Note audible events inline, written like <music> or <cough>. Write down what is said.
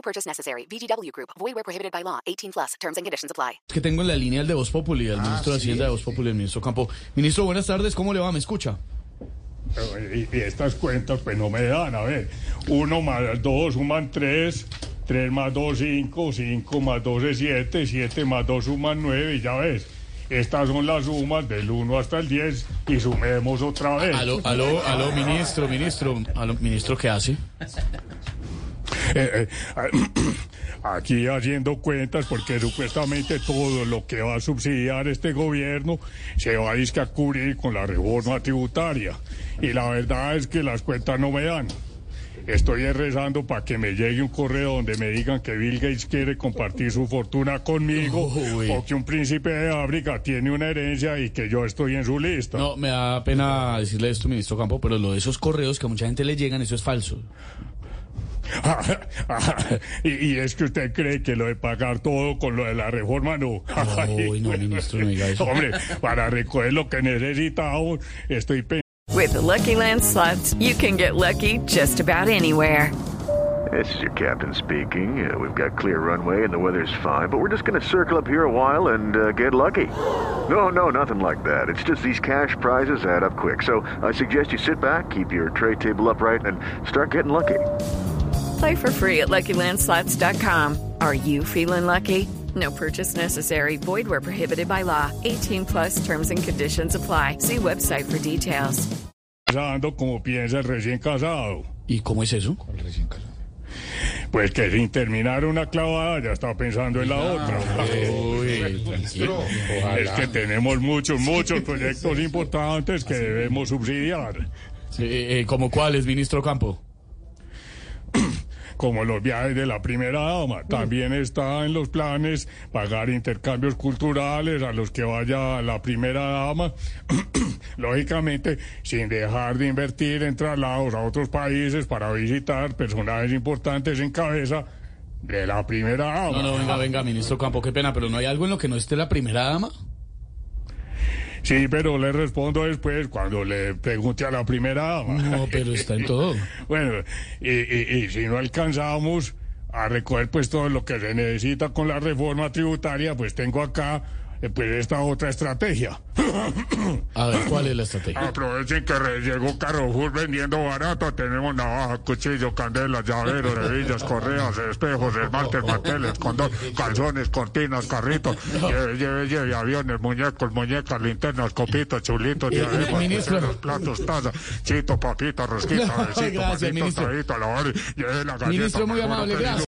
No purchase necessary. VGW Group. Void where prohibited by law. 18 plus. Terms and conditions apply. Es que tengo en la línea el de Voz Populi, el ministro de Hacienda de Voz Populi, el ministro Campo. Ministro, buenas tardes, ¿cómo le va? ¿Me escucha? Y, y estas cuentas pues no me dan, a ver, uno más dos suman tres, tres más dos cinco, cinco más dos es siete, siete más dos suman nueve, y ya ves, estas son las sumas del 1 hasta el 10 y sumemos otra vez. Aló, aló, aló, ministro, ministro. Aló, ministro, ¿qué hace? Eh, eh, aquí haciendo cuentas porque supuestamente todo lo que va a subsidiar este gobierno se va a disque a cubrir con la reforma tributaria. Y la verdad es que las cuentas no me dan. Estoy rezando para que me llegue un correo donde me digan que Bill Gates quiere compartir su fortuna conmigo <laughs> o que un príncipe de África tiene una herencia y que yo estoy en su lista. No, me da pena decirle esto, ministro Campo, pero lo de esos correos que a mucha gente le llegan, eso es falso. Y, <laughs> y es que usted cree que lo de pagar todo con lo de la reforma no. Uy, no, ministro, no diga eso. <laughs> Hombre, para recoger lo que necesitamos, estoy pensando. With the Lucky Land slots, you can get lucky just about anywhere. This is your captain speaking. Uh, we've got clear runway and the weather's fine, but we're just going to circle up here a while and uh, get lucky. No, no, nothing like that. It's just these cash prizes add up quick. So I suggest you sit back, keep your tray table upright, and start getting lucky. Play for free at LuckyLandSlots.com. Are you feeling lucky? No purchase necessary. Void where prohibited by law. 18 plus terms and conditions apply. See website for details. Como piensa el recién casado. ¿Y cómo es eso? Pues que sin terminar una clavada ya está pensando en la otra. <laughs> Uy, <laughs> tranquilo. Es que tenemos muchos, muchos proyectos importantes que debemos subsidiar. Sí, eh, ¿Como cuáles, ministro Campo? Como los viajes de la primera dama. También está en los planes pagar intercambios culturales a los que vaya la primera dama, <clears throat> lógicamente sin dejar de invertir en traslados a otros países para visitar personajes importantes en cabeza de la primera dama. No, no, venga, venga, ministro Campo, qué pena, pero ¿no hay algo en lo que no esté la primera dama? Sí, pero le respondo después cuando le pregunte a la primera dama. No, pero está en todo. <laughs> Bueno, y, y- y si no alcanzamos a recoger pues todo lo que se necesita con la reforma tributaria, pues tengo acá pues esta otra estrategia. <clears throat> A ver, ¿cuál es la estrategia? Aprovechen que llegó Carrefour vendiendo barato. Tenemos navaja, cuchillo, candela, llavero, hebillas, correas, espejos, esmaltes, manteles, condón, calzones, cortinas, carritos, lleve, lleve, lleve, aviones, muñecos, muñecas, linternas, copitos, chulitos, diademas, ministro. pulseras, platos, tazas, chito, papita, rosquita, besito, ministro. traguito, la galleta, Ministro, muy amable, gracias.